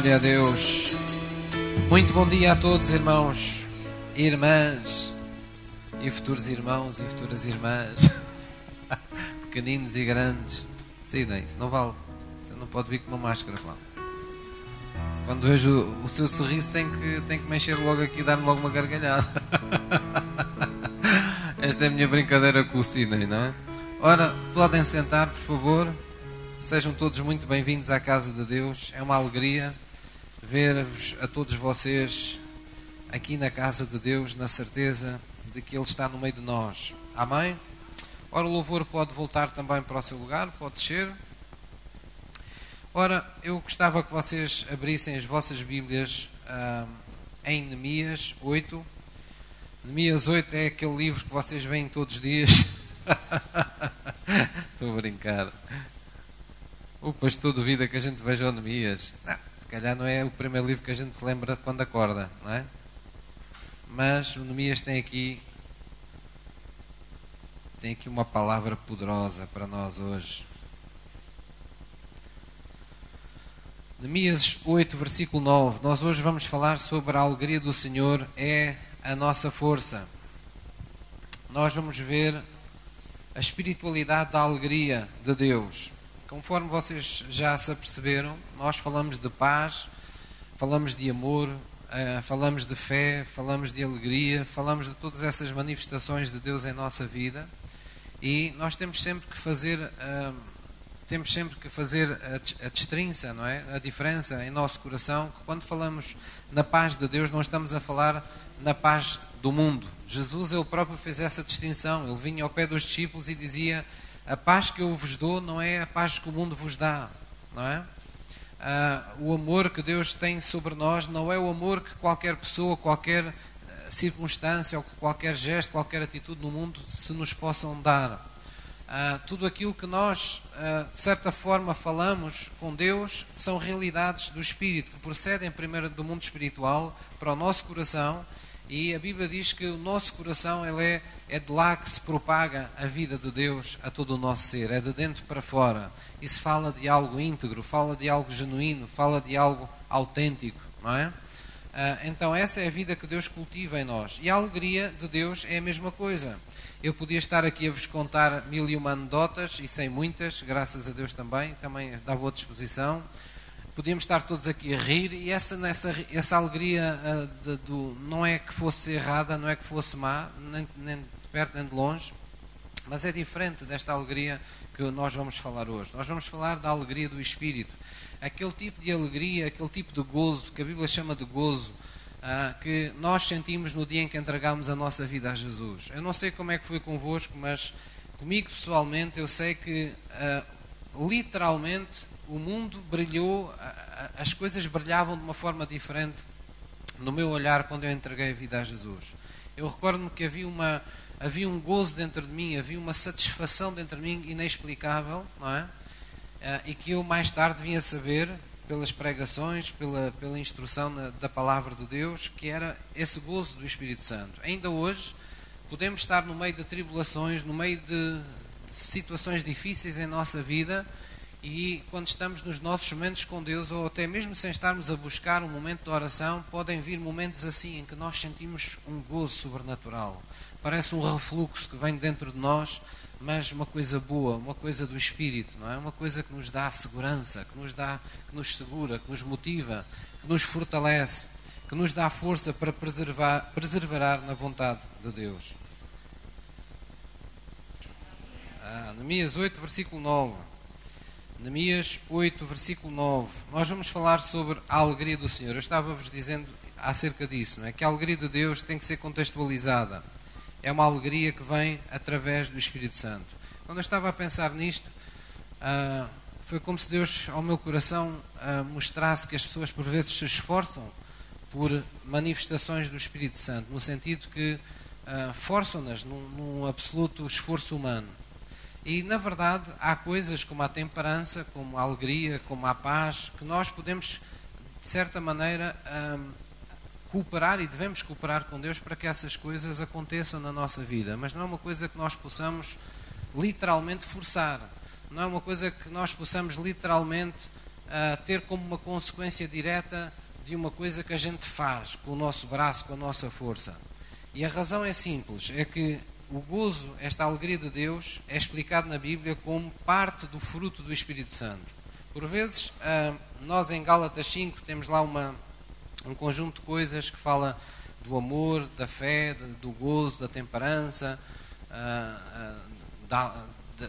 Glória a Deus. Muito bom dia a todos, irmãos irmãs, e futuros irmãos e futuras irmãs, pequeninos e grandes. Sim, nem, isso não vale. Você não pode vir com uma máscara, claro. Quando vejo o seu sorriso, tem que, tem que mexer logo aqui e dar-me logo uma gargalhada. Esta é a minha brincadeira com o Sidney, não é? Ora, podem sentar, por favor. Sejam todos muito bem-vindos à casa de Deus. É uma alegria ver-vos a todos vocês aqui na casa de Deus, na certeza de que Ele está no meio de nós. Amém? Ora, o louvor pode voltar também para o seu lugar, pode descer. Ora, eu gostava que vocês abrissem as vossas Bíblias ah, em Neemias 8. Neemias 8 é aquele livro que vocês veem todos os dias. Estou a brincar. O pastor duvida que a gente veja o Neemias. Não, calhar não é o primeiro livro que a gente se lembra quando acorda, não é? Mas o Neemias tem aqui tem aqui uma palavra poderosa para nós hoje. Neemias 8, versículo 9. Nós hoje vamos falar sobre a alegria do Senhor é a nossa força. Nós vamos ver a espiritualidade da alegria de Deus. Conforme vocês já se aperceberam, nós falamos de paz, falamos de amor, uh, falamos de fé, falamos de alegria, falamos de todas essas manifestações de Deus em nossa vida e nós temos sempre que fazer. Uh, temos sempre que fazer a, a distinção, não é? A diferença em nosso coração, que quando falamos na paz de Deus, não estamos a falar na paz do mundo. Jesus, ele próprio fez essa distinção. Ele vinha ao pé dos discípulos e dizia: A paz que eu vos dou não é a paz que o mundo vos dá, não é? Ah, o amor que Deus tem sobre nós não é o amor que qualquer pessoa, qualquer circunstância ou qualquer gesto, qualquer atitude no mundo se nos possam dar. Uh, tudo aquilo que nós, de certa forma, falamos com Deus são realidades do Espírito que procedem primeiro do mundo espiritual para o nosso coração e a Bíblia diz que o nosso coração ele é, é de lá que se propaga a vida de Deus a todo o nosso ser, é de dentro para fora. Isso fala de algo íntegro, fala de algo genuíno, fala de algo autêntico, não é? Uh, então, essa é a vida que Deus cultiva em nós. E a alegria de Deus é a mesma coisa. Eu podia estar aqui a vos contar mil e uma anedotas, e sem muitas, graças a Deus também, também dá boa disposição. Podíamos estar todos aqui a rir, e essa, essa, essa alegria uh, de, do, não é que fosse errada, não é que fosse má, nem, nem de perto nem de longe, mas é diferente desta alegria que nós vamos falar hoje. Nós vamos falar da alegria do Espírito aquele tipo de alegria, aquele tipo de gozo, que a Bíblia chama de gozo, uh, que nós sentimos no dia em que entregamos a nossa vida a Jesus. Eu não sei como é que foi convosco, mas comigo pessoalmente eu sei que uh, literalmente o mundo brilhou, as coisas brilhavam de uma forma diferente no meu olhar quando eu entreguei a vida a Jesus. Eu recordo-me que havia uma havia um gozo dentro de mim, havia uma satisfação dentro de mim inexplicável, não é? uh, e que eu mais tarde vinha saber, pelas pregações, pela, pela instrução na, da palavra de Deus, que era esse gozo do Espírito Santo. Ainda hoje, podemos estar no meio de tribulações, no meio de situações difíceis em nossa vida, e quando estamos nos nossos momentos com Deus, ou até mesmo sem estarmos a buscar um momento de oração, podem vir momentos assim em que nós sentimos um gozo sobrenatural. Parece um refluxo que vem dentro de nós mas uma coisa boa, uma coisa do espírito, não é? Uma coisa que nos dá segurança, que nos dá, que nos segura, que nos motiva, que nos fortalece, que nos dá força para preservar, preservar na vontade de Deus. Ah, Neemias 8, versículo 9. Neemias 8, versículo 9. Nós vamos falar sobre a alegria do Senhor. Eu estava-vos dizendo acerca disso, não é? Que a alegria de Deus tem que ser contextualizada é uma alegria que vem através do Espírito Santo. Quando eu estava a pensar nisto, uh, foi como se Deus, ao meu coração, uh, mostrasse que as pessoas por vezes se esforçam por manifestações do Espírito Santo, no sentido que uh, forçam-nas num, num absoluto esforço humano. E, na verdade, há coisas como a temperança, como a alegria, como a paz, que nós podemos, de certa maneira, cooperar e devemos cooperar com Deus para que essas coisas aconteçam na nossa vida, mas não é uma coisa que nós possamos literalmente forçar, não é uma coisa que nós possamos literalmente uh, ter como uma consequência direta de uma coisa que a gente faz com o nosso braço, com a nossa força. E a razão é simples, é que o gozo, esta alegria de Deus, é explicado na Bíblia como parte do fruto do Espírito Santo. Por vezes, ah, nós em Gálatas 5 temos lá uma, um conjunto de coisas que fala do amor, da fé, do gozo, da temperança, ah, ah,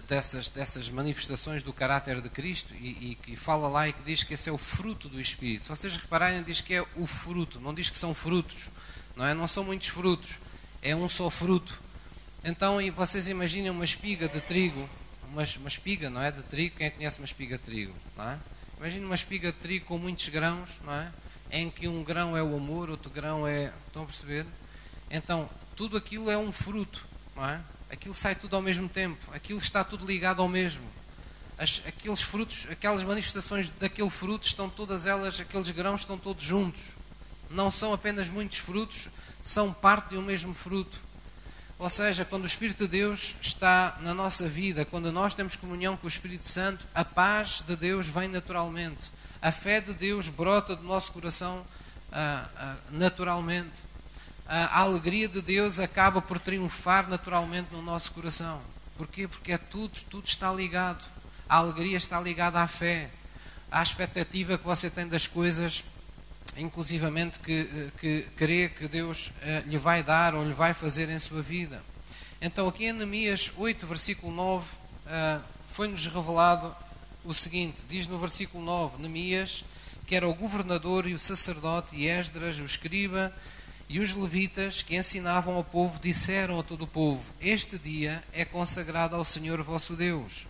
dessas, dessas manifestações do caráter de Cristo e, e, que fala lá e que diz que esse é o fruto do Espírito. Se vocês repararem, diz que é o fruto, não diz que são frutos, não é? Não são muitos frutos, é um só fruto. Então, vocês imaginem uma espiga de trigo, uma, uma espiga, não é? De trigo, quem é conhece uma espiga de trigo? Não é? Uma espiga de trigo com muitos grãos, não é? Em que um grão é o amor, outro grão é. Estão a perceber? Então, tudo aquilo é um fruto, não é? Aquilo sai tudo ao mesmo tempo, aquilo está tudo ligado ao mesmo. As, aqueles frutos, aquelas manifestações daquele fruto estão todas elas, aqueles grãos estão todos juntos. Não são apenas muitos frutos, são parte de um mesmo fruto. Ou seja, quando o Espírito de Deus está na nossa vida, quando nós temos comunhão com o Espírito Santo, a paz de Deus vem naturalmente. A fé de Deus brota do nosso coração ah, ah, naturalmente. A alegria de Deus acaba por triunfar naturalmente no nosso coração. Porquê? Porque é tudo, tudo está ligado. A alegria está ligada à fé, à expectativa que você tem das coisas inclusivamente que, eh, que crê que Deus eh, lhe vai dar ou lhe vai fazer em sua vida. Então, aqui em Neemias 8, versículo 9, eh, foi-nos revelado o seguinte: diz no versículo 9, Neemias, que era o governador e o sacerdote, e Esdras, o escriba, e os levitas que ensinavam ao povo, disseram a todo o povo: Este dia é consagrado ao Senhor vosso Deus.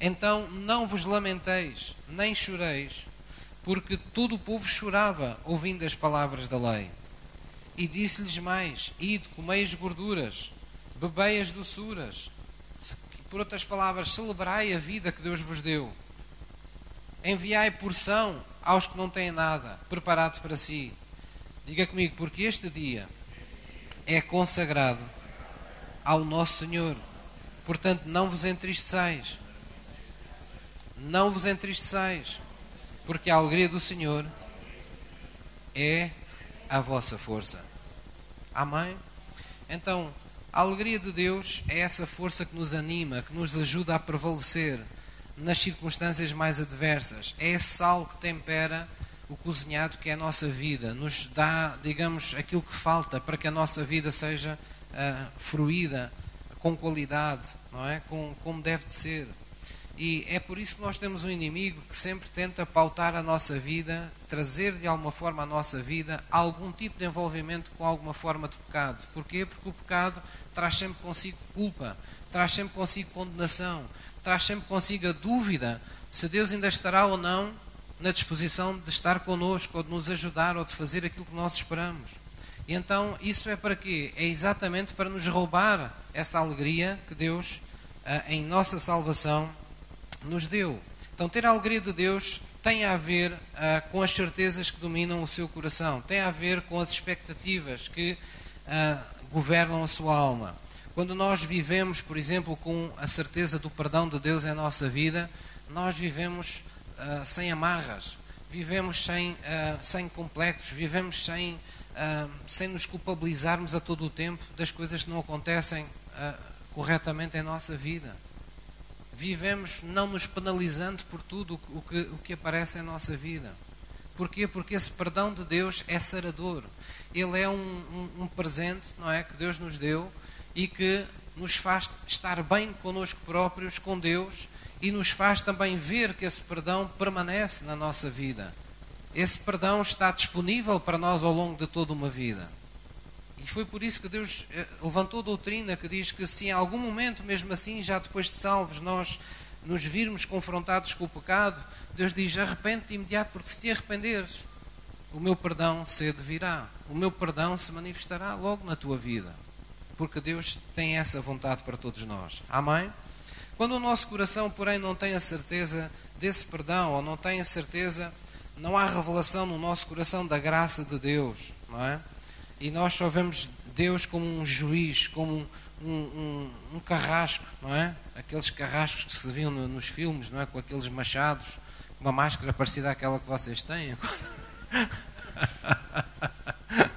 Então não vos lamenteis, nem choreis, porque todo o povo chorava ouvindo as palavras da lei. E disse-lhes mais: Ide, comei as gorduras, bebei as doçuras. Por outras palavras, celebrai a vida que Deus vos deu. Enviai porção aos que não têm nada, preparado para si. Diga comigo, porque este dia é consagrado ao nosso Senhor. Portanto, não vos entristeçais. Não vos entristeçais porque a alegria do Senhor é a vossa força. Amém? Então, a alegria de Deus é essa força que nos anima, que nos ajuda a prevalecer nas circunstâncias mais adversas. É esse sal que tempera o cozinhado que é a nossa vida, nos dá, digamos, aquilo que falta para que a nossa vida seja uh, fruída com qualidade, não é? Com, como deve de ser. E é por isso que nós temos um inimigo que sempre tenta pautar a nossa vida, trazer de alguma forma à nossa vida algum tipo de envolvimento com alguma forma de pecado. Porquê? Porque o pecado traz sempre consigo culpa, traz sempre consigo condenação, traz sempre consigo a dúvida se Deus ainda estará ou não na disposição de estar connosco, ou de nos ajudar, ou de fazer aquilo que nós esperamos. E então, isso é para quê? É exatamente para nos roubar essa alegria que Deus, ah, em nossa salvação, nos deu. Então, ter a alegria de Deus tem a ver uh, com as certezas que dominam o seu coração, tem a ver com as expectativas que uh, governam a sua alma. Quando nós vivemos, por exemplo, com a certeza do perdão de Deus em nossa vida, nós vivemos uh, sem amarras, vivemos sem, sem complexos, vivemos sem, sem nos culpabilizarmos a todo o tempo das coisas que não acontecem corretamente em nossa vida vivemos não nos penalizando por tudo o que, o que aparece em nossa vida. Porquê? Porque esse perdão de Deus é sarador. Ele é um, um, um, presente, não é, que Deus nos deu e que nos faz estar bem connosco próprios, com Deus, e nos faz também ver que esse perdão permanece na nossa vida. Esse perdão está disponível para nós ao longo de toda uma vida. E foi por isso que Deus eh, levantou doutrina que diz que se em algum momento, mesmo assim, já depois de salvos, nós nos virmos confrontados com o pecado, Deus diz: arrepende-te imediato, porque se te arrependeres, o meu perdão cedo virá. O meu perdão se manifestará logo na tua vida. Porque Deus tem essa vontade para todos nós. Amém? Quando o nosso coração, porém, não tem a certeza desse perdão, ou não tem a certeza, não há revelação no nosso coração da graça de Deus, não é? E nós só vemos Deus como um juiz, como um, um, um carrasco, não é? Aqueles carrascos que se viam no, nos filmes, não é? Com aqueles machados uma máscara parecida àquela que vocês têm agora.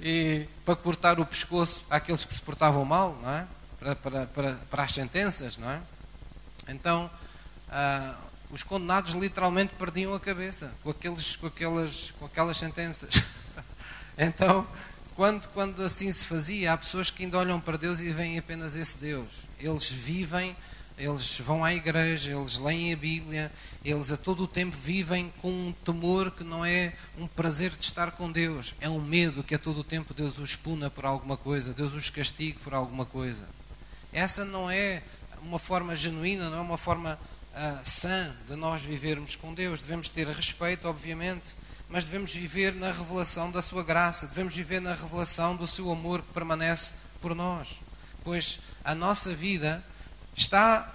e para cortar o pescoço àqueles que se portavam mal, não é? Para, para, para, para as sentenças, não é? Então, ah, os condenados literalmente perdiam a cabeça com, aqueles, com, aquelas, com aquelas sentenças. então, quando, quando assim se fazia, há pessoas que ainda olham para Deus e veem apenas esse Deus. Eles vivem eles vão à igreja, eles leem a Bíblia, eles a todo o tempo vivem com um temor que não é um prazer de estar com Deus, é um medo que a todo o tempo Deus os puna por alguma coisa, Deus os castigue por alguma coisa. Essa não é uma forma genuína, não é uma forma uh, sã de nós vivermos com Deus. Devemos ter respeito, obviamente, mas devemos viver na revelação da Sua graça, devemos viver na revelação do Seu amor que permanece por nós, pois a nossa vida está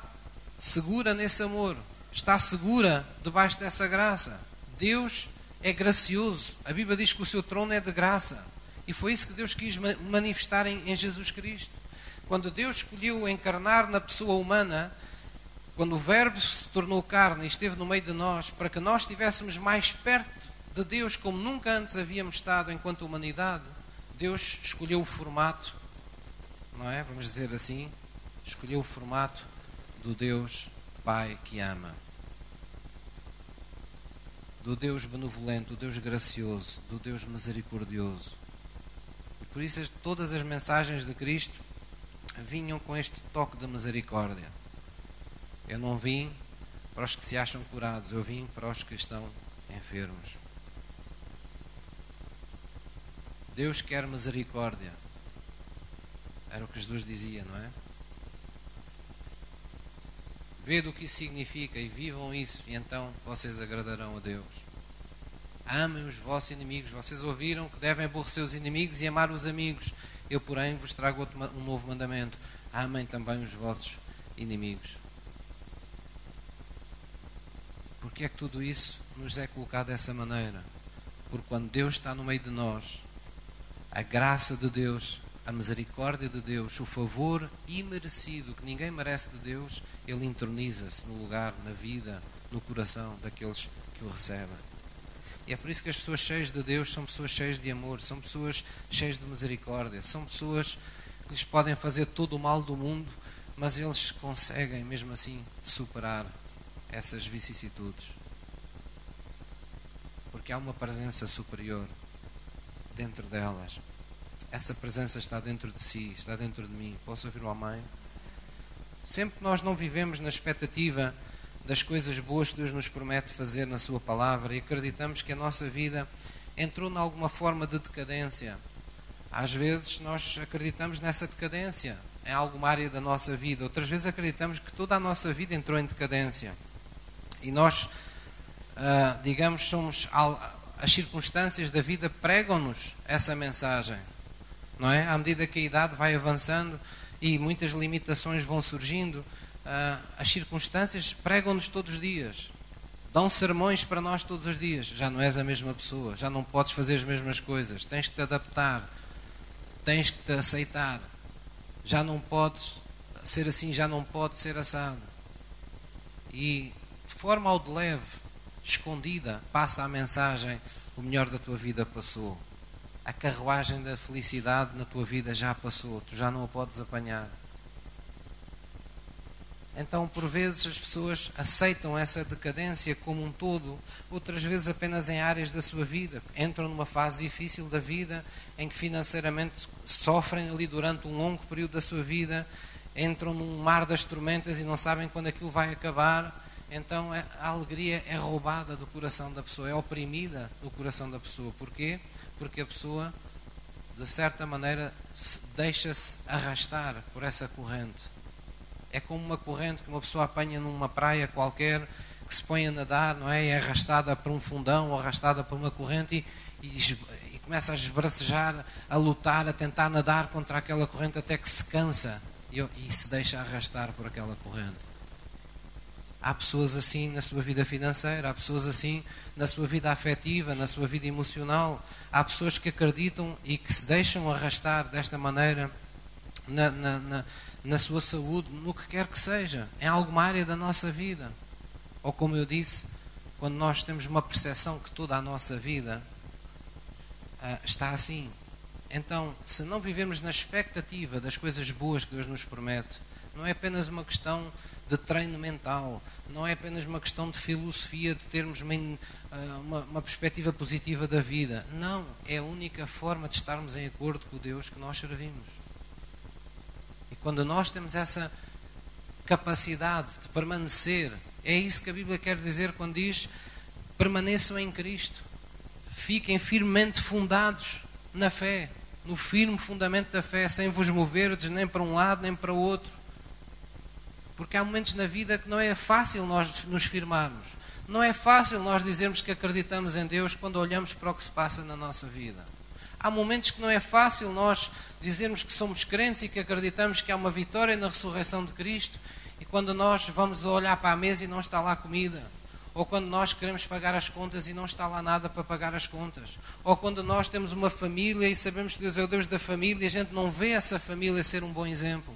segura nesse amor, está segura debaixo dessa graça. Deus é gracioso. A Bíblia diz que o seu trono é de graça. E foi isso que Deus quis manifestar em, em Jesus Cristo. Quando Deus escolheu encarnar na pessoa humana, quando o Verbo se tornou carne e esteve no meio de nós, para que nós estivéssemos mais perto de Deus como nunca antes havíamos estado enquanto humanidade, Deus escolheu o formato, não é? Vamos dizer assim, escolheu o formato do Deus Pai que ama, do Deus benevolente, do Deus gracioso, do Deus misericordioso. E por isso todas as mensagens de Cristo vinham com este toque de misericórdia. Eu não vim para os que se acham curados, eu vim para os que estão enfermos. Deus quer misericórdia. Era o que Jesus dizia, não é? Vede o que isso significa e vivam isso, e então vocês agradarão a Deus. Amem os vossos inimigos. Vocês ouviram que devem aborrecer os inimigos e amar os amigos. Eu, porém, vos trago outro, um novo mandamento: amem também os vossos inimigos. Porque é que tudo isso nos é colocado dessa maneira? Porque quando Deus está no meio de nós, a graça de Deus a misericórdia de Deus, o favor imerecido que ninguém merece de Deus, ele entroniza-se no lugar, na vida, no coração daqueles que o recebem. E é por isso que as pessoas cheias de Deus são pessoas cheias de amor, são pessoas cheias de misericórdia, são pessoas que lhes podem fazer todo o mal do mundo, mas eles conseguem mesmo assim superar essas vicissitudes. Porque há uma presença superior dentro delas essa presença está dentro de si, está dentro de mim. Posso ouvir o amém? Sempre que nós não vivemos na expectativa das coisas boas que Deus nos promete fazer na Sua palavra e acreditamos que a nossa vida entrou em alguma forma de decadência. Às vezes nós acreditamos nessa decadência em alguma área da nossa vida, outras vezes acreditamos que toda a nossa vida entrou em decadência. E nós, ah, digamos, somos. As circunstâncias da vida pregam-nos essa mensagem não é? À medida que a idade vai avançando e muitas limitações vão surgindo, ah, as circunstâncias pregam-nos todos os dias. Dão sermões para nós todos os dias. Já não és a mesma pessoa, já não podes fazer as mesmas coisas, tens que te adaptar, tens que te aceitar. Já não podes ser assim, já não pode ser assado. E de forma ao de leve, escondida, passa a mensagem: o melhor da tua vida passou a carruagem da felicidade na tua vida já passou, tu já não a podes apanhar. Então, por vezes, as pessoas aceitam essa decadência como um todo, outras vezes apenas em áreas da sua vida. Entram numa fase difícil da vida, em que financeiramente sofrem ali durante um longo período da sua vida, entram num mar das tormentas e não sabem quando aquilo vai acabar. Então, a alegria é roubada do coração da pessoa, é oprimida do coração da pessoa. Porquê? porque a pessoa, de certa maneira, deixa-se arrastar por essa corrente. É como uma corrente que uma pessoa apanha numa praia qualquer, que se põe a nadar, não é? E é arrastada por um fundão ou arrastada por uma corrente e, e, e começa a esbracejar, a lutar, a tentar nadar contra aquela corrente até que se cansa e, e se deixa arrastar por aquela corrente. Há pessoas assim na sua vida financeira, há pessoas assim na sua vida afetiva, na sua vida emocional. Há pessoas que acreditam e que se deixam arrastar desta maneira na, na, na, na sua saúde, no que quer que seja, em alguma área da nossa vida. Ou como eu disse, quando nós temos uma percepção que toda a nossa vida uh, está assim. Então, se não vivemos na expectativa das coisas boas que Deus nos promete, não é apenas uma questão de treino mental, não é apenas uma questão de filosofia, de termos uma, ah, uma, uma, perspectiva positiva da vida. Não, é a única forma de estarmos em acordo com o Deus que nós servimos. E quando nós temos essa capacidade de permanecer, é isso que a Bíblia quer dizer quando diz: permaneçam em Cristo, fiquem firmemente fundados na fé, no firme fundamento da fé, sem vos moverdes nem para um lado nem para o outro porque há momentos na vida que não é fácil nós nos firmarmos. Não é fácil nós dizermos que acreditamos em Deus quando olhamos para o que se passa na nossa vida. Há momentos que não é fácil nós dizermos que somos crentes e que acreditamos que há uma vitória na ressurreição de Cristo e quando nós vamos olhar para a mesa e não está lá comida. Ou quando nós queremos pagar as contas e não está lá nada para pagar as contas. Ou quando nós temos uma família e sabemos que Deus é o Deus da família e a gente não vê essa família ser um bom exemplo.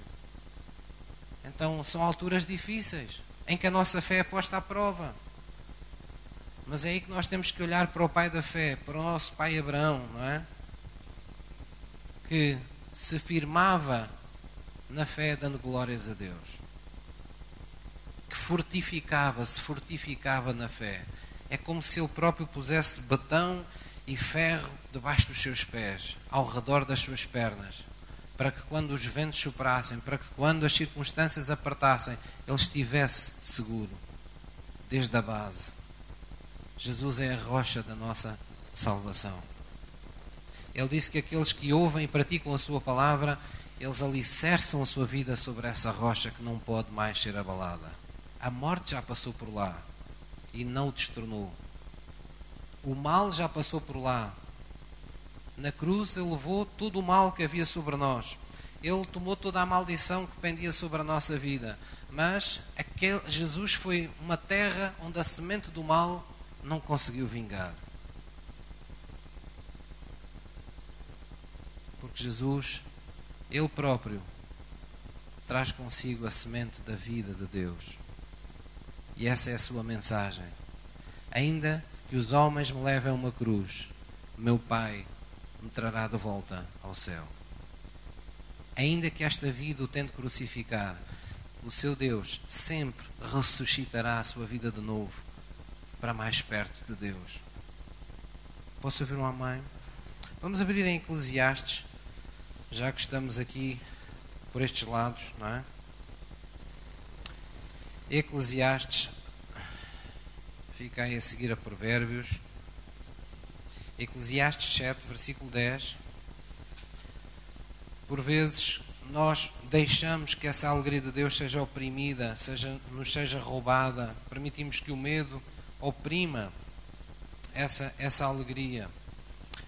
Então são alturas difíceis em que a nossa fé é posta à prova. Mas é aí que nós temos que olhar para o pai da fé, para o nosso pai Abraão, não é? Que se firmava na fé dando glórias a Deus. Que fortificava, se fortificava na fé. É como se ele próprio pusesse batão e ferro debaixo dos seus pés, ao redor das suas pernas para que quando os ventos soprassem, para que quando as circunstâncias apertassem, ele estivesse seguro, desde a base. Jesus é a rocha da nossa salvação. Ele disse que aqueles que ouvem e praticam a sua palavra, eles alicerçam a sua vida sobre essa rocha que não pode mais ser abalada. A morte já passou por lá e não o destornou. O mal já passou por lá na cruz ele levou todo o mal que havia sobre nós. Ele tomou toda a maldição que pendia sobre a nossa vida. Mas aquele, Jesus foi uma terra onde a semente do mal não conseguiu vingar. Porque Jesus, Ele próprio, traz consigo a semente da vida de Deus. E essa é a sua mensagem. Ainda que os homens me levem a uma cruz, meu Pai me trará de volta ao céu. Ainda que esta vida o tente crucificar, o seu Deus sempre ressuscitará a sua vida de novo para mais perto de Deus. Posso ouvir um amém? Vamos abrir em Eclesiastes, já que estamos aqui por estes lados, não é? Eclesiastes, fica aí a seguir a Provérbios. Eclesiastes 7, versículo 10. Por vezes nós deixamos que essa alegria de Deus seja oprimida, seja, nos seja roubada, permitimos que o medo oprima essa, essa alegria.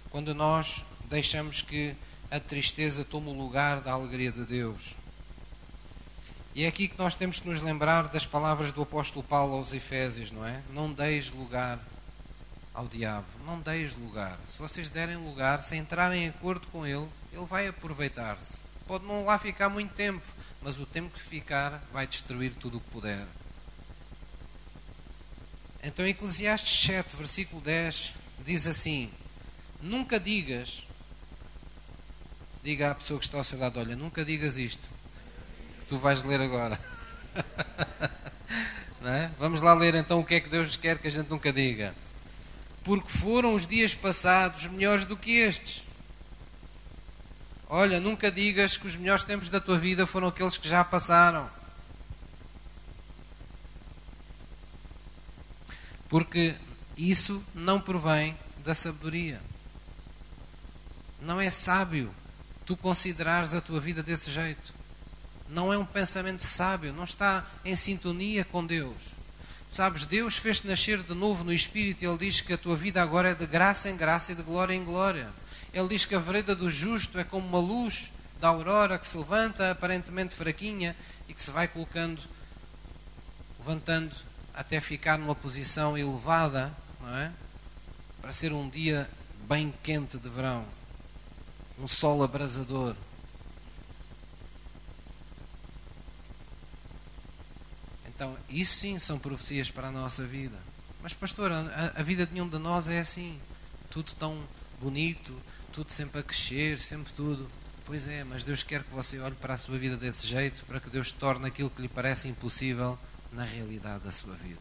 Quando nós deixamos que a tristeza tome o lugar da alegria de Deus. E é aqui que nós temos que nos lembrar das palavras do apóstolo Paulo aos Efésios, não é? Não deis lugar ao diabo. Não deis lugar. Se vocês derem lugar, se entrarem em acordo com ele, ele vai aproveitar-se. Pode não lá ficar muito tempo, mas o tempo que ficar vai destruir tudo o que puder. Então, Eclesiastes 7, versículo 10, diz assim: Nunca digas, diga à pessoa que está ao seu lado: Olha, nunca digas isto, que tu vais ler agora. É? Vamos lá ler então o que é que Deus quer que a gente nunca diga porque foram os dias passados melhores do que estes. Olha, nunca digas que os melhores tempos da tua vida foram aqueles que já passaram. Porque isso não provém da sabedoria. Não é sábio tu considerares a tua vida desse jeito. Não é um pensamento sábio, não está em sintonia com Deus. Sabes, Deus fez-te nascer de novo no Espírito e Ele diz que a tua vida agora é de graça em graça e de glória em glória. Ele diz que a vereda do justo é como uma luz da aurora que se levanta aparentemente fraquinha e que se vai colocando, levantando até ficar numa posição elevada, não é? Para ser um dia bem quente de verão, um sol abrasador. Então, isso sim são profecias para a nossa vida. Mas, pastor, a, a vida de nenhum de nós é assim. Tudo tão bonito, tudo sempre a crescer, sempre tudo. Pois é, mas Deus quer que você olhe para a sua vida desse jeito, para que Deus torne aquilo que lhe parece impossível na realidade da sua vida.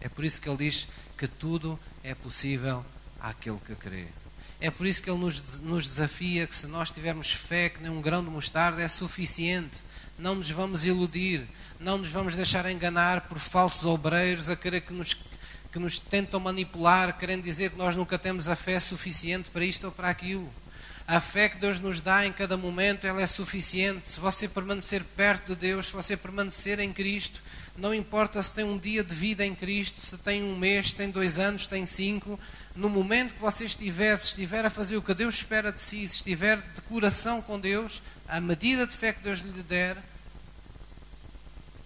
É por isso que Ele diz que tudo é possível àquele que crê. É por isso que Ele nos, nos desafia que se nós tivermos fé que nem um grão de mostarda é suficiente. Não nos vamos iludir, não nos vamos deixar enganar por falsos obreiros a querer que nos, que nos tentam manipular, querendo dizer que nós nunca temos a fé suficiente para isto ou para aquilo. A fé que Deus nos dá em cada momento, ela é suficiente. Se você permanecer perto de Deus, se você permanecer em Cristo, não importa se tem um dia de vida em Cristo, se tem um mês, se tem dois anos, se tem cinco, no momento que você estiver, se estiver a fazer o que Deus espera de si, se estiver de coração com Deus, a medida de fé que Deus lhe der,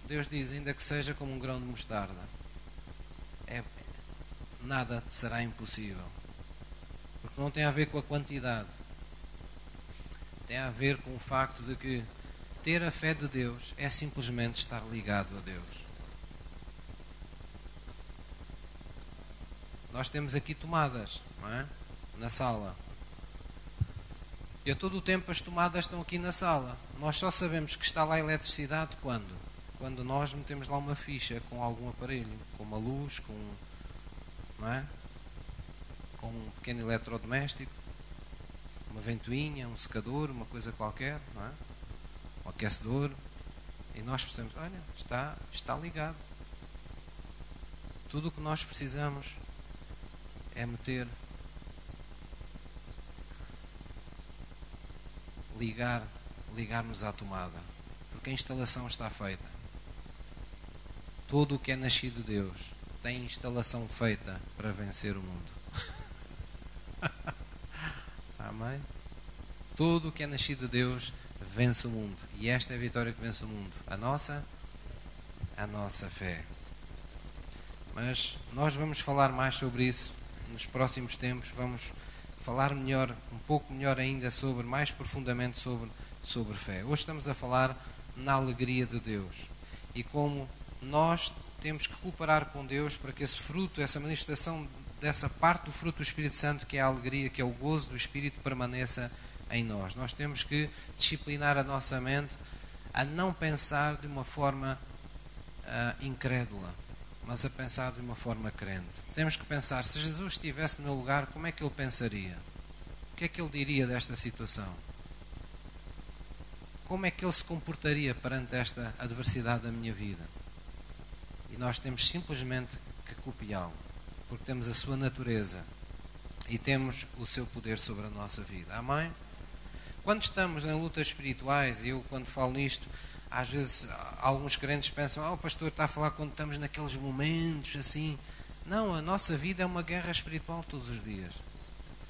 Deus diz, ainda que seja como um grão de mostarda, é, nada te será impossível. Porque não tem a ver com a quantidade, tem a ver com o facto de que ter a fé de Deus é simplesmente estar ligado a Deus. Nós temos aqui tomadas, não é? Na sala. E a todo o tempo as tomadas estão aqui na sala. Nós só sabemos que está lá a eletricidade quando? Quando nós metemos lá uma ficha com algum aparelho, com uma luz, com, não é? com um pequeno eletrodoméstico uma ventoinha, um secador, uma coisa qualquer, não é? um aquecedor, e nós precisamos, olha, está, está ligado. Tudo o que nós precisamos é meter, ligar, ligarmos à tomada, porque a instalação está feita. Todo o que é nascido de Deus tem instalação feita para vencer o mundo. Amém? Tudo o que é nascido de Deus vence o mundo. E esta é a vitória que vence o mundo. A nossa, a nossa fé. Mas nós vamos falar mais sobre isso nos próximos tempos. Vamos falar melhor, um pouco melhor ainda sobre, mais profundamente sobre, sobre fé. Hoje estamos a falar na alegria de Deus e como nós temos que cooperar com Deus para que esse fruto, essa manifestação dessa parte do fruto do Espírito Santo, que é a alegria, que é o gozo do Espírito, permaneça em nós. Nós temos que disciplinar a nossa mente a não pensar de uma forma uh, incrédula, mas a pensar de uma forma crente. Temos que pensar: se Jesus estivesse no meu lugar, como é que ele pensaria? O que é que ele diria desta situação? Como é que ele se comportaria perante esta adversidade da minha vida? E nós temos simplesmente que copiá-lo porque temos a sua natureza e temos o seu poder sobre a nossa vida. Amém? Quando estamos em lutas espirituais, e eu quando falo nisto, às vezes alguns crentes pensam, ah, o pastor está a falar quando estamos naqueles momentos assim. Não, a nossa vida é uma guerra espiritual todos os dias.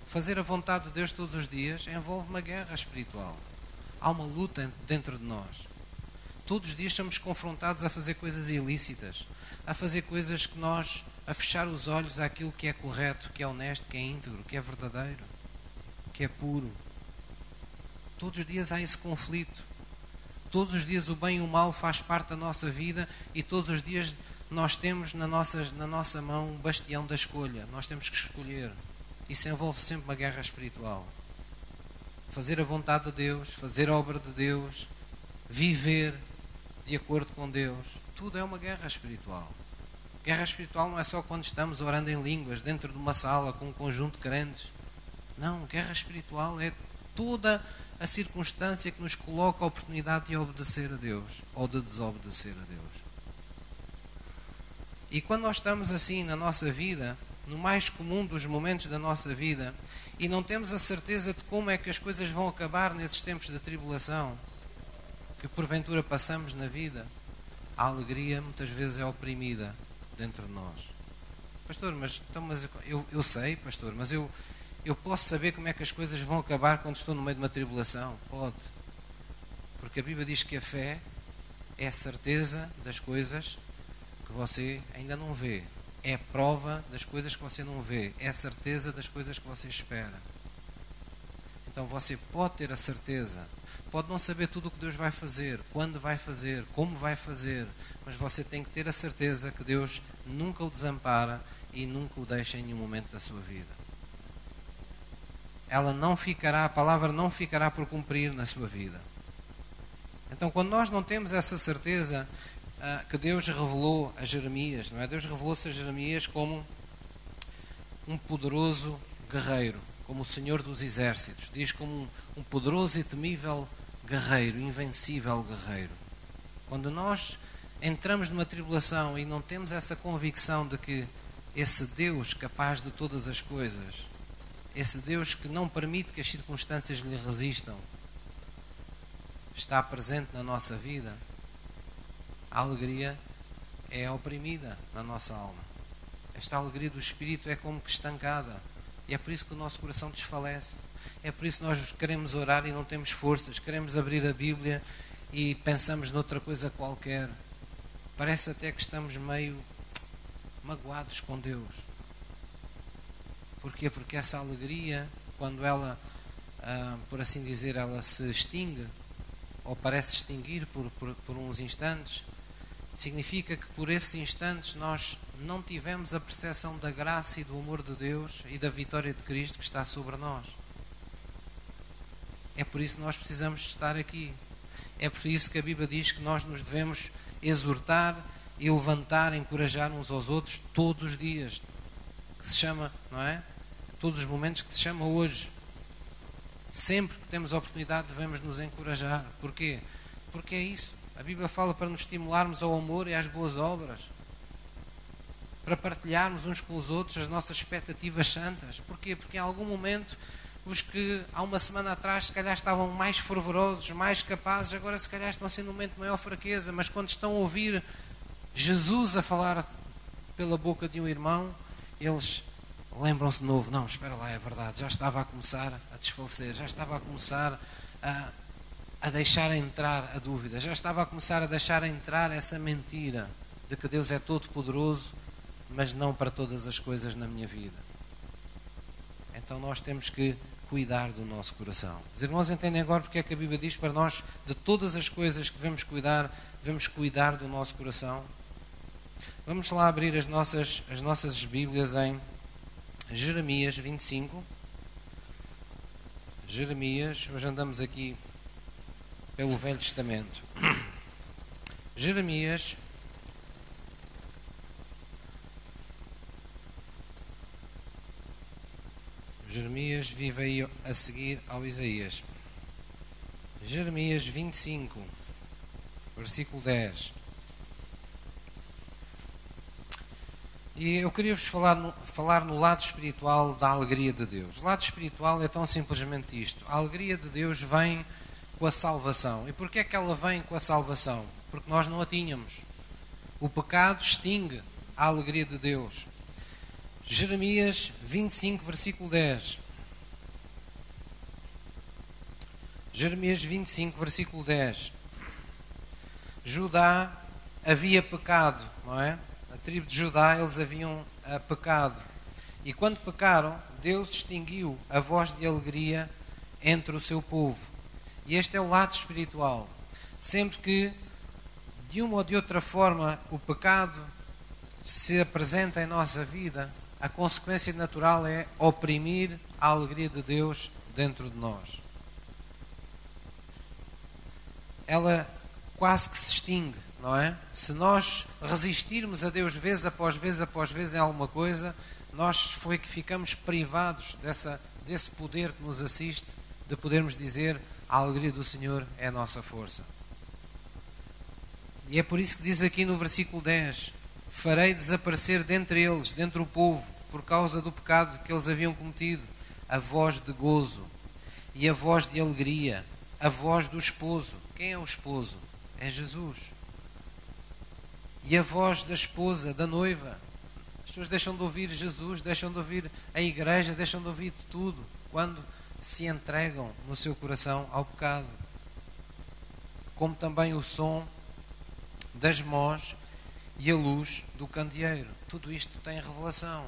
Fazer a vontade de Deus todos os dias envolve uma guerra espiritual. Há uma luta dentro de nós. Todos os dias somos confrontados a fazer coisas ilícitas, a fazer coisas que nós a fechar os olhos àquilo que é correto, que é honesto, que é íntegro, que é verdadeiro, que é puro. Todos os dias há esse conflito. Todos os dias o bem e o mal faz parte da nossa vida e todos os dias nós temos na nossa, na nossa mão um bastião da escolha. Nós temos que escolher. Isso envolve sempre uma guerra espiritual. Fazer a vontade de Deus, fazer a obra de Deus, viver de acordo com Deus. Tudo é uma guerra espiritual. Guerra espiritual não é só quando estamos orando em línguas, dentro de uma sala com um conjunto de crentes. Não, guerra espiritual é toda a circunstância que nos coloca a oportunidade de obedecer a Deus ou de desobedecer a Deus. E quando nós estamos assim na nossa vida, no mais comum dos momentos da nossa vida, e não temos a certeza de como é que as coisas vão acabar nesses tempos de tribulação que porventura passamos na vida, a alegria muitas vezes é oprimida dentro de nós. Pastor, mas, então, mas eu, eu sei, pastor, mas eu, eu posso saber como é que as coisas vão acabar quando estou no meio de uma tribulação? Pode. Porque a Bíblia diz que a fé é a certeza das coisas que você ainda não vê. É a prova das coisas que você não vê. É a certeza das coisas que você espera. Então você pode ter a certeza, pode não saber tudo o que Deus vai fazer, quando vai fazer, como vai fazer, mas você tem que ter a certeza que Deus nunca o desampara e nunca o deixa em nenhum momento da sua vida. Ela não ficará, a palavra não ficará por cumprir na sua vida. Então, quando nós não temos essa certeza uh, que Deus revelou a Jeremias, não é? Deus revelou-se a Jeremias como um poderoso guerreiro, como o Senhor dos exércitos, diz como um, um poderoso e temível guerreiro, invencível guerreiro. Quando nós entramos numa tribulação e não temos essa convicção de que esse Deus capaz de todas as coisas, esse Deus que não permite que as circunstâncias lhe resistam, está presente na nossa vida, a alegria é oprimida na nossa alma. Esta alegria do Espírito é como que estancada. E é por isso que o nosso coração desfalece. É por isso que nós queremos orar e não temos forças. Queremos abrir a Bíblia e pensamos noutra coisa qualquer. Parece até que estamos meio magoados com Deus. Porquê? Porque essa alegria, quando ela, ah, por assim dizer, ela se extingue, ou parece extinguir por, por, por uns instantes, significa que por esses instantes nós não tivemos a percepção da graça e do amor de Deus e da vitória de Cristo que está sobre nós. É por isso que nós precisamos estar aqui. É por isso que a Bíblia diz que nós nos devemos exortar e levantar, encorajar uns aos outros todos os dias. Que se chama, não é? Todos os momentos que se chama hoje. Sempre que temos oportunidade devemos nos encorajar. Porquê? Porque é isso. A Bíblia fala para nos estimularmos ao amor e às boas obras. Para partilharmos uns com os outros as nossas expectativas santas. Porquê? Porque em algum momento os que há uma semana atrás se calhar estavam mais fervorosos, mais capazes, agora se calhar estão sendo um momento de maior fraqueza, mas quando estão a ouvir Jesus a falar pela boca de um irmão, eles lembram-se de novo: não, espera lá, é verdade, já estava a começar a desfalecer, já estava a começar a, a deixar entrar a dúvida, já estava a começar a deixar entrar essa mentira de que Deus é todo poderoso, mas não para todas as coisas na minha vida. Então nós temos que cuidar do nosso coração. Os irmãos entendem agora porque é que a Bíblia diz para nós, de todas as coisas que devemos cuidar, devemos cuidar do nosso coração? Vamos lá abrir as nossas, as nossas Bíblias em Jeremias 25. Jeremias, hoje andamos aqui pelo Velho Testamento. Jeremias Jeremias vive aí a seguir ao Isaías. Jeremias 25, versículo 10. E eu queria vos falar no, falar no lado espiritual da alegria de Deus. O lado espiritual é tão simplesmente isto: a alegria de Deus vem com a salvação. E porquê é que ela vem com a salvação? Porque nós não a tínhamos. O pecado extingue a alegria de Deus. Jeremias 25, versículo 10. Jeremias 25, versículo 10. Judá havia pecado, não é? A tribo de Judá, eles haviam uh, pecado. E quando pecaram, Deus extinguiu a voz de alegria entre o seu povo. E este é o lado espiritual. Sempre que, de uma ou de outra forma, o pecado se apresenta em nossa vida, a consequência natural é oprimir a alegria de Deus dentro de nós. Ela quase que se extingue não é? Se nós resistirmos a Deus vez após vez após vez em alguma coisa, nós foi que ficamos privados dessa, desse poder que nos assiste, de podermos dizer a alegria do Senhor é a nossa força. E é por isso que diz aqui no versículo 10: Farei desaparecer dentre eles, dentre o povo, por causa do pecado que eles haviam cometido, a voz de gozo e a voz de alegria, a voz do esposo. Quem é o esposo? É Jesus e a voz da esposa, da noiva. As pessoas deixam de ouvir Jesus, deixam de ouvir a igreja, deixam de ouvir de tudo quando se entregam no seu coração ao pecado. Como também o som das mós e a luz do candeeiro. Tudo isto tem revelação.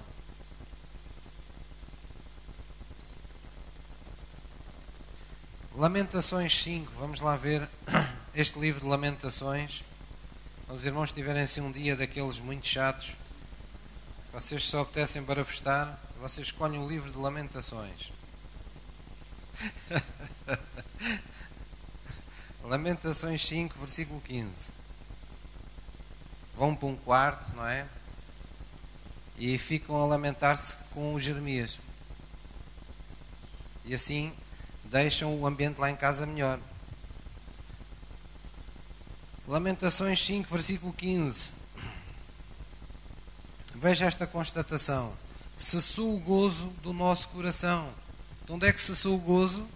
Lamentações 5, vamos lá ver este livro de Lamentações. Quando os irmãos tiverem assim um dia daqueles muito chatos, vocês só apetecem barafustar, vocês escolhem o livro de Lamentações. Lamentações 5, versículo 15. Vão para um quarto, não é? E ficam a lamentar-se com o Jeremias. E assim deixam o ambiente lá em casa melhor. Lamentações 5, versículo 15. Veja esta constatação. Cessou o gozo do nosso coração. De onde é que cessou o gozo?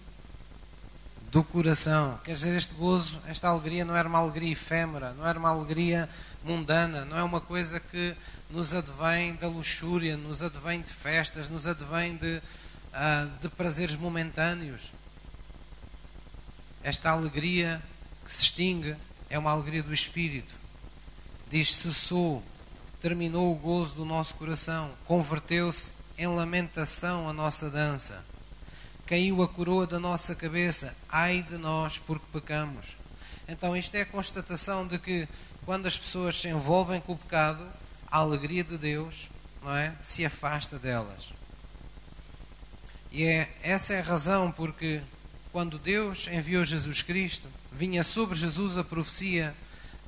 Do coração. Quer dizer, este gozo, esta alegria não era uma alegria efêmera, não era uma alegria mundana, não é uma coisa que nos advém da luxúria, nos advém de festas, nos advém de, uh, de prazeres momentâneos. Esta alegria que se extingue é uma alegria do Espírito. Diz: cessou, terminou o gozo do nosso coração, converteu-se em lamentação a nossa dança. Caiu a coroa da nossa cabeça, ai de nós porque pecamos. Então, isto é a constatação de que quando as pessoas se envolvem com o pecado, a alegria de Deus não é, se afasta delas. E é, essa é a razão porque quando Deus enviou Jesus Cristo, vinha sobre Jesus a profecia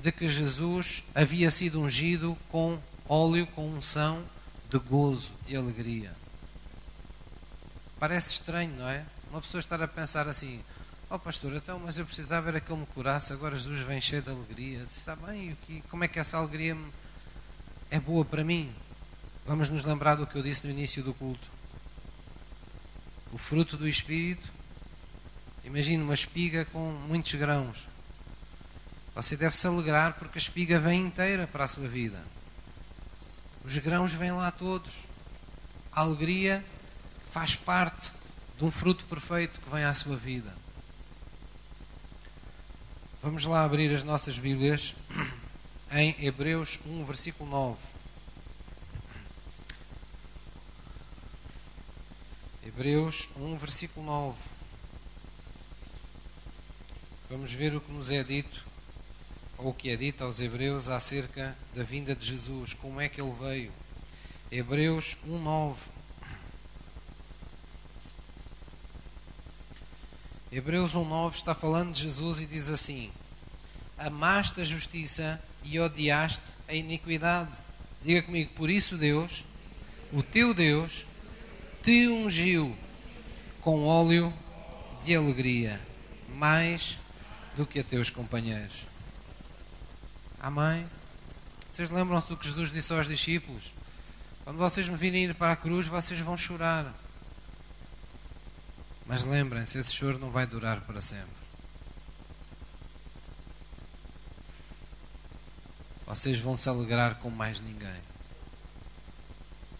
de que Jesus havia sido ungido com óleo, com unção de gozo, de alegria. Parece estranho, não é? Uma pessoa estar a pensar assim: Oh pastor, então, mas eu precisava era que ele me curasse, agora Jesus vem cheio de alegria. Está bem, como é que essa alegria é boa para mim? Vamos nos lembrar do que eu disse no início do culto. O fruto do Espírito Imagine uma espiga com muitos grãos. Você deve se alegrar porque a espiga vem inteira para a sua vida. Os grãos vêm lá todos. A alegria faz parte de um fruto perfeito que vem à sua vida. Vamos lá abrir as nossas Bíblias em Hebreus 1, versículo 9. Hebreus 1, versículo 9. Vamos ver o que nos é dito, ou o que é dito aos Hebreus acerca da vinda de Jesus, como é que ele veio. Hebreus 1,9. Hebreus 1,9 está falando de Jesus e diz assim: Amaste a justiça e odiaste a iniquidade. Diga comigo, por isso Deus, o teu Deus, te ungiu com óleo de alegria, mais do que a teus companheiros. Amém? Vocês lembram-se do que Jesus disse aos discípulos? Quando vocês me virem ir para a cruz, vocês vão chorar. Mas lembrem-se, esse choro não vai durar para sempre. Vocês vão se alegrar com mais ninguém.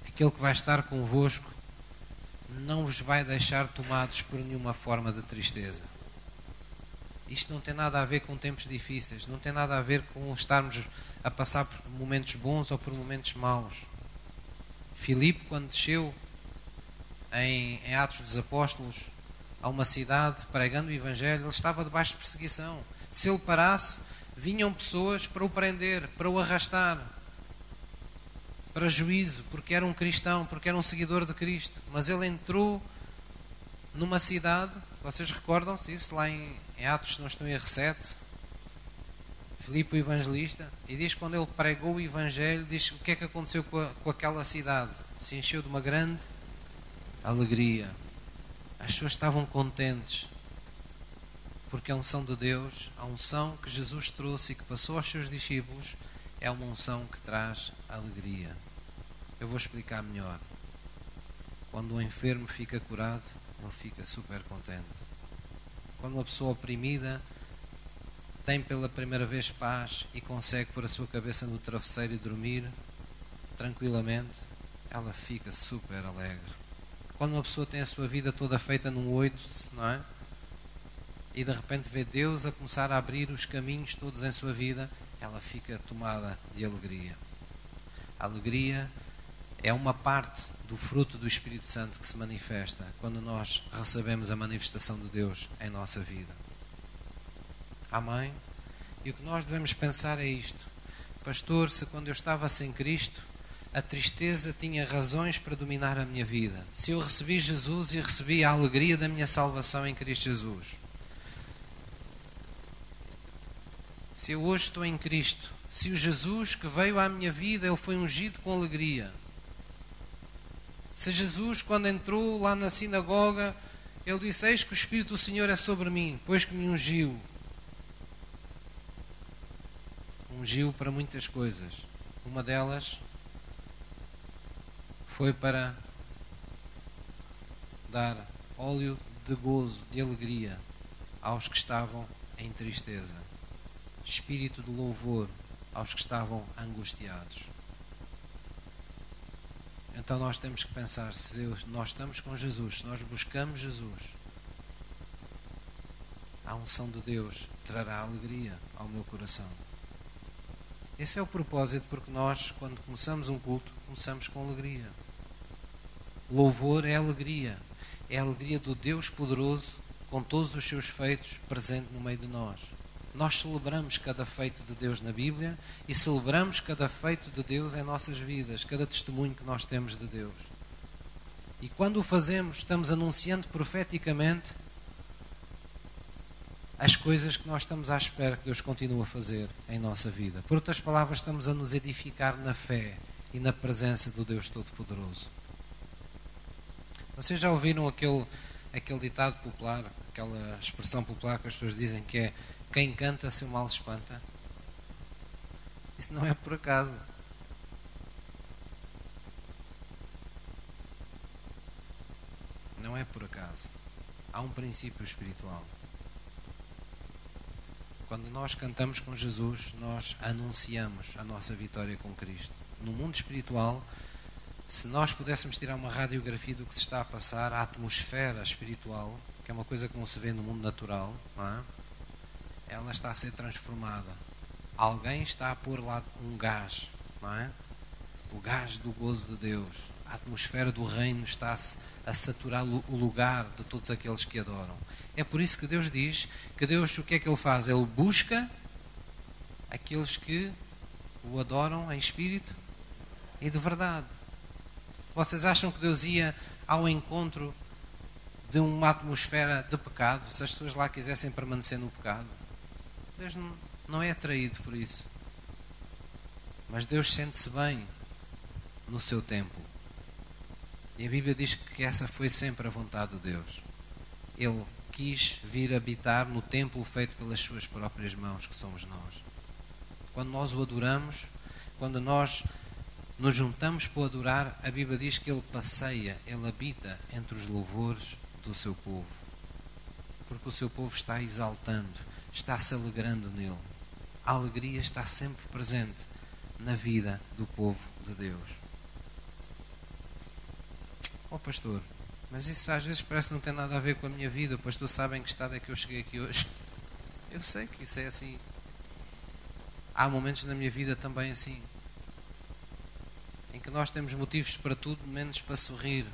Aquele que vai estar convosco não vos vai deixar tomados por nenhuma forma de tristeza. Isto não tem nada a ver com tempos difíceis, não tem nada a ver com estarmos a passar por momentos bons ou por momentos maus. Filipe, quando desceu em, em Atos dos Apóstolos a uma cidade pregando o Evangelho, ele estava debaixo de perseguição. Se ele parasse, vinham pessoas para o prender, para o arrastar, para juízo, porque era um cristão, porque era um seguidor de Cristo. Mas ele entrou numa cidade, vocês recordam-se isso lá em, em Atos, não estou em R7, Filipe o evangelista, e diz que quando ele pregou o evangelho, diz o que é que aconteceu com, a, com aquela cidade. Se encheu de uma grande alegria. As pessoas estavam contentes, porque a unção de Deus, a unção que Jesus trouxe e que passou aos seus discípulos, é uma unção que traz alegria. Eu vou explicar melhor. Quando o enfermo fica curado, ele fica super contente. Quando uma pessoa oprimida tem pela primeira vez paz e consegue pôr a sua cabeça no travesseiro e dormir tranquilamente, ela fica super alegre. Quando uma pessoa tem a sua vida toda feita num oito, não é? E de repente vê Deus a começar a abrir os caminhos todos em sua vida, ela fica tomada de alegria. A alegria é uma parte do fruto do Espírito Santo que se manifesta quando nós recebemos a manifestação de Deus em nossa vida. Amém? E o que nós devemos pensar é isto: Pastor, se quando eu estava sem Cristo, a tristeza tinha razões para dominar a minha vida. Se eu recebi Jesus e recebi a alegria da minha salvação em Cristo Jesus. Se eu hoje estou em Cristo, se o Jesus que veio à minha vida, ele foi ungido com alegria. Se Jesus, quando entrou lá na sinagoga, ele disse: Eis que o Espírito do Senhor é sobre mim, pois que me ungiu. Ungiu para muitas coisas. Uma delas foi para dar óleo de gozo, de alegria aos que estavam em tristeza, espírito de louvor aos que estavam angustiados. Então nós temos que pensar: se nós estamos com Jesus, se nós buscamos Jesus, a unção de Deus trará alegria ao meu coração. Esse é o propósito, porque nós, quando começamos um culto, começamos com alegria. Louvor é alegria. É a alegria do Deus poderoso, com todos os seus feitos, presente no meio de nós. Nós celebramos cada feito de Deus na Bíblia e celebramos cada feito de Deus em nossas vidas, cada testemunho que nós temos de Deus. E quando o fazemos, estamos anunciando profeticamente as coisas que nós estamos à espera que Deus continue a fazer em nossa vida. Por outras palavras, estamos a nos edificar na fé e na presença do Deus Todo-Poderoso. Vocês já ouviram aquele, aquele ditado popular, aquela expressão popular que as pessoas dizem que é quem canta se o mal espanta? Isso não é por acaso. Não é por acaso. Há um princípio espiritual. Quando nós cantamos com Jesus, nós anunciamos a nossa vitória com Cristo. No mundo espiritual, se nós pudéssemos tirar uma radiografia do que se está a passar, a atmosfera espiritual, que é uma coisa que não se vê no mundo natural, é? Ela está a ser transformada. Alguém está a pôr lá um gás, não é? o gás do gozo de Deus. A atmosfera do reino está a saturar o lugar de todos aqueles que adoram. É por isso que Deus diz que Deus, o que é que Ele faz? Ele busca aqueles que o adoram em espírito e de verdade. Vocês acham que Deus ia ao encontro de uma atmosfera de pecado, se as pessoas lá quisessem permanecer no pecado? Deus não, é atraído por isso. Mas Deus sente-se bem no seu templo. E a Bíblia diz que essa foi sempre a vontade de Deus. Ele quis vir habitar no templo feito pelas suas próprias mãos, que somos nós. Quando nós o adoramos, quando nós nos juntamos para adorar, a Bíblia diz que Ele passeia, Ele habita entre os louvores do seu povo. Porque o seu povo está exaltando, está se alegrando nele. A alegria está sempre presente na vida do povo de Deus. Oh pastor, mas isso às vezes parece não ter nada a ver com a minha vida. O pastor sabe em que estado é que eu cheguei aqui hoje. Eu sei que isso é assim. Há momentos na minha vida também assim em que nós temos motivos para tudo menos para sorrir,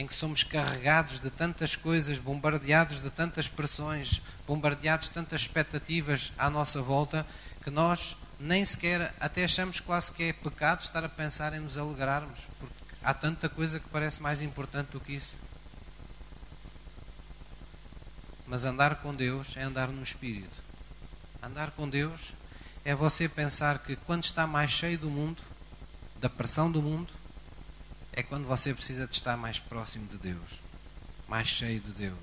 em que somos carregados de tantas coisas, bombardeados de tantas pressões, bombardeados de tantas expectativas à nossa volta, que nós nem sequer até achamos quase que é pecado estar a pensar em nos alegrarmos, porque há tanta coisa que parece mais importante do que isso. Mas andar com Deus é andar no Espírito. Andar com Deus é você pensar que quando está mais cheio do mundo, da pressão do mundo é quando você precisa de estar mais próximo de Deus, mais cheio de Deus.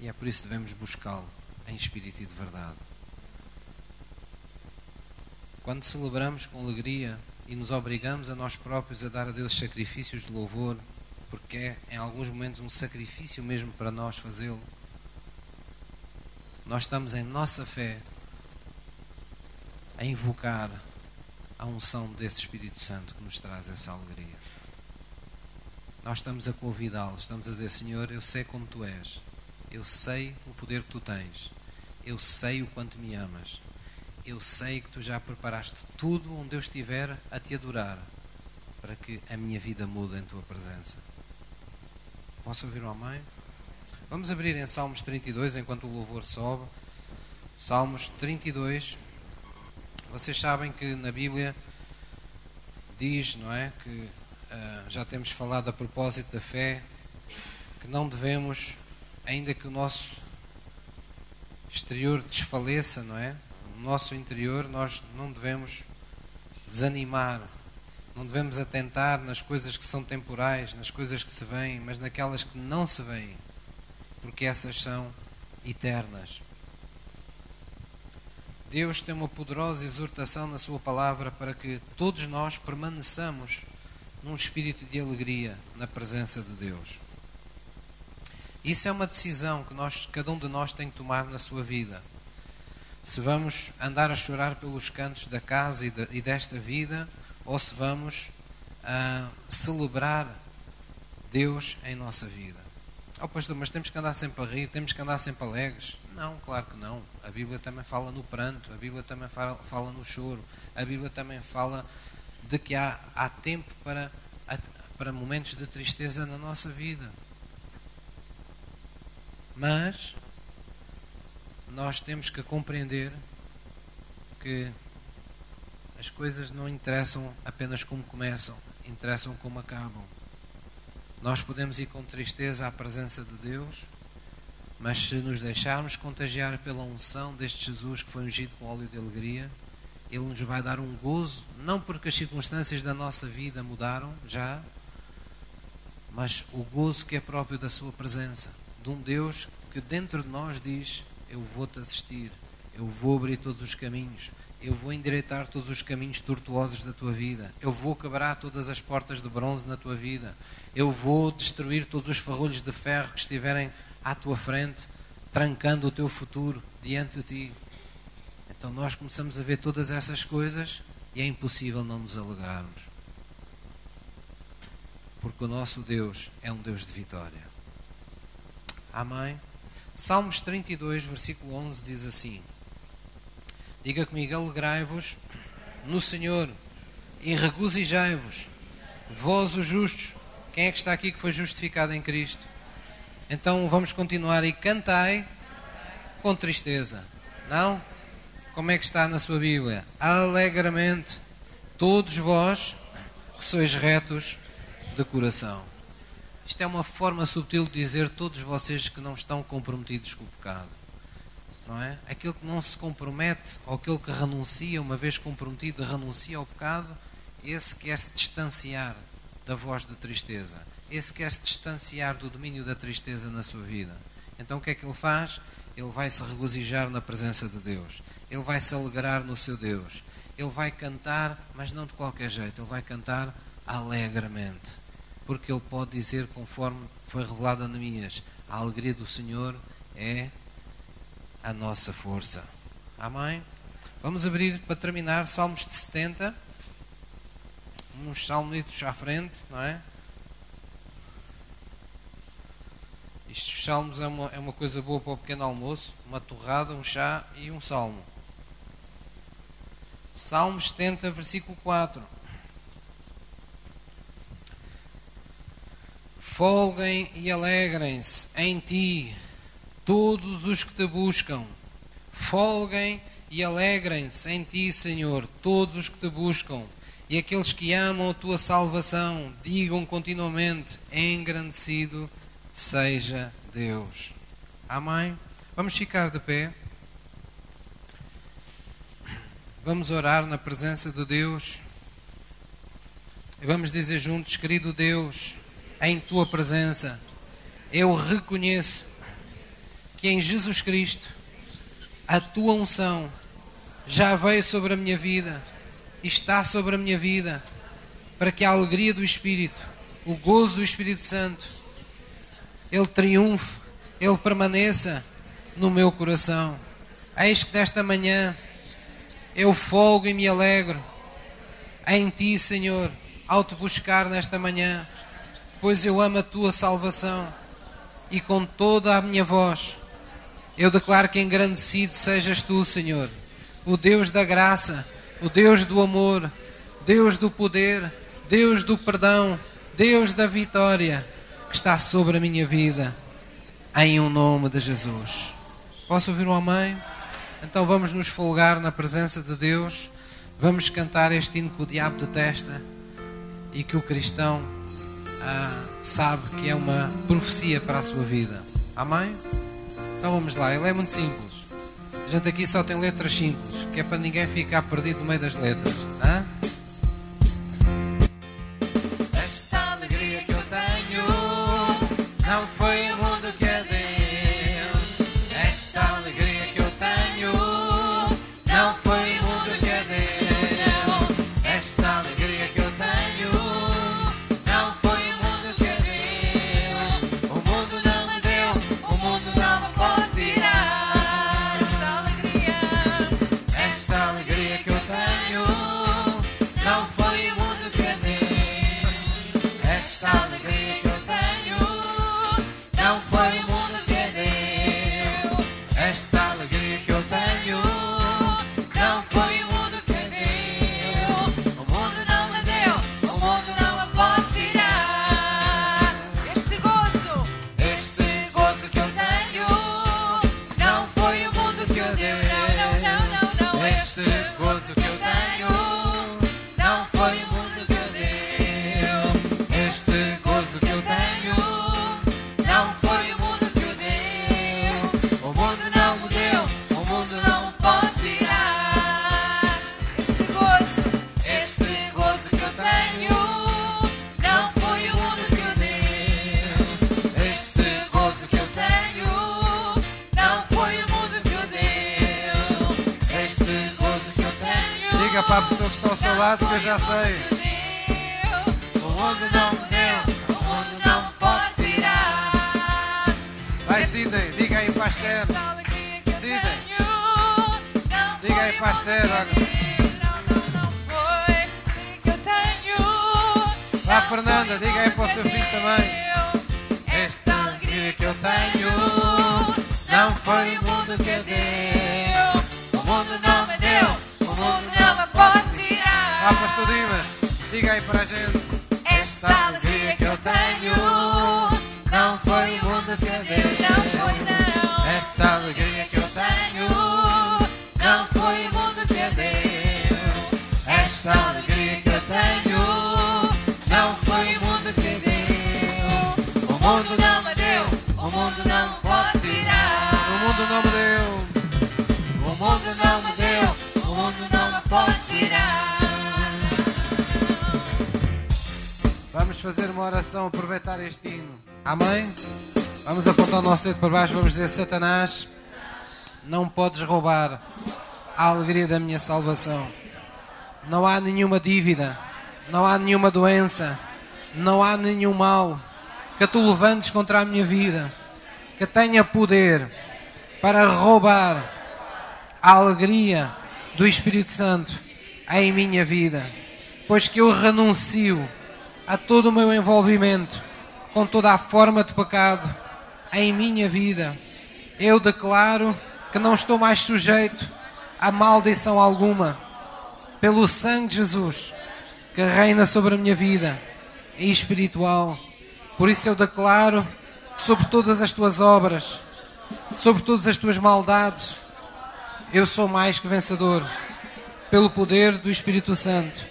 E é por isso que devemos buscá-lo em espírito e de verdade. Quando celebramos com alegria e nos obrigamos a nós próprios a dar a Deus sacrifícios de louvor, porque é em alguns momentos um sacrifício mesmo para nós fazê-lo, nós estamos em nossa fé a invocar a unção desse Espírito Santo que nos traz essa alegria. Nós estamos a convidá-lo, estamos a dizer: Senhor, eu sei como tu és, eu sei o poder que tu tens, eu sei o quanto me amas. eu sei que tu já preparaste tudo onde eu estiver a te adorar, para que a minha vida mude em tua presença. Posso ouvir o amém? Vamos abrir em Salmos 32 enquanto o louvor sobe. Salmos 32. Vocês sabem que na Bíblia diz, não é? Que uh, já temos falado a propósito da fé, que não devemos, ainda que o nosso exterior desfaleça, não é? No nosso interior nós não devemos desanimar, não devemos atentar nas coisas que são temporais, nas coisas que se veem, mas naquelas que não se veem, porque essas são eternas. Deus tem uma poderosa exortação na Sua palavra para que todos nós permaneçamos num espírito de alegria na presença de Deus. Isso é uma decisão que nós, cada um de nós tem que tomar na sua vida. Se vamos andar a chorar pelos cantos da casa e, de, e desta vida, ou se vamos uh, celebrar Deus em nossa vida. Oh, pastor, mas temos que andar sempre a rir, temos que andar sempre alegres. Não, claro que não. A Bíblia também fala no pranto, a Bíblia também fala, fala no choro, a Bíblia também fala de que há, há tempo para, para momentos de tristeza na nossa vida. Mas nós temos que compreender que as coisas não interessam apenas como começam, interessam como acabam. Nós podemos ir com tristeza à presença de Deus, mas se nos deixarmos contagiar pela unção deste Jesus que foi ungido com óleo de alegria, Ele nos vai dar um gozo, não porque as circunstâncias da nossa vida mudaram já, mas o gozo que é próprio da Sua presença de um Deus que dentro de nós diz: Eu vou-te assistir, eu vou abrir todos os caminhos, eu vou endireitar todos os caminhos tortuosos da tua vida, eu vou quebrar todas as portas de bronze na tua vida, eu vou destruir todos os farrolhos de ferro que estiverem à tua frente, trancando o teu futuro diante de ti. Então nós começamos a ver todas essas coisas e é impossível não nos alegrarmos. Porque o nosso Deus é um Deus de vitória. Amém? Salmos 32, versículo 11 diz assim: Diga comigo, alegrai-vos no Senhor e regozijai-vos, vós os justos. Quem é que está aqui que foi justificado em Cristo? Então vamos continuar e cantai com tristeza. Não? Como é que está na sua Bíblia? Alegremente, todos vós que sois retos de coração. Isto é uma forma subtil de dizer todos vocês que não estão comprometidos com o pecado. Não é? Aquele que não se compromete, ou aquele que renuncia, uma vez comprometido, renuncia ao pecado, esse quer se distanciar da voz de tristeza. Esse quer se distanciar do domínio da tristeza na sua vida. Então o que é que ele faz? Ele vai se regozijar na presença de Deus. Ele vai se alegrar no seu Deus. Ele vai cantar, mas não de qualquer jeito. Ele vai cantar alegremente porque ele pode dizer, conforme foi revelado a Neemias, a alegria do Senhor é a nossa força. Amém? Vamos abrir para terminar Salmos de 70. Uns salmitos à frente, não é? Estes salmos é uma, é uma coisa boa para o pequeno almoço: uma torrada, um chá e um salmo. Salmos 70, versículo 4. Folguem e alegrem-se em ti todos os que te buscam. Folguem e alegrem-se em ti, Senhor, todos os que te buscam. E aqueles que amam a tua salvação, digam continuamente: engrandecido seja Deus. Amém? Vamos ficar de pé. Vamos orar na presença de Deus. E vamos dizer juntos, querido Deus em tua presença, eu reconheço que em Jesus Cristo a tua unção já veio sobre a minha vida está sobre a minha vida para que a alegria do Espírito, o gozo do Espírito Santo, ele triunfe, ele permaneça no meu coração. Eis que nesta manhã eu folgo e me alegro em Ti, Senhor, ao te buscar nesta manhã pois eu amo a tua salvação e com toda a minha voz eu declaro que engrandecido sejas tu, Senhor. o Deus da graça, o Deus do amor, Deus do poder, Deus do perdão, Deus da vitória, que está sobre a minha vida, em o um nome de Jesus. Posso ouvir um amém? Então vamos nos folgar na presença de Deus, vamos cantar este hino que o diabo detesta e que o cristão ah, sabe que é uma profecia para a sua vida. Amém? Então vamos lá, ele é muito simples. A gente aqui só tem letras simples, que é para ninguém ficar perdido no meio das letras. Hã? Não foi o fazer uma oração, aproveitar este hino. Amém? Vamos apontar o nosso dedo para baixo, vamos dizer: Satanás, não podes roubar a alegria da minha salvação. Não há nenhuma dívida, não há nenhuma doença, não há nenhum mal que tu levantes contra a minha vida, que tenha poder para roubar a alegria do Espírito Santo em minha vida, pois que eu renuncio a todo o meu envolvimento com toda a forma de pecado em minha vida. Eu declaro que não estou mais sujeito a maldição alguma pelo sangue de Jesus que reina sobre a minha vida e espiritual. Por isso eu declaro sobre todas as tuas obras, sobre todas as tuas maldades, eu sou mais que vencedor pelo poder do Espírito Santo,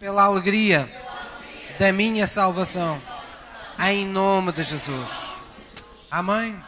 pela alegria da minha salvação, em nome de Jesus. Amém.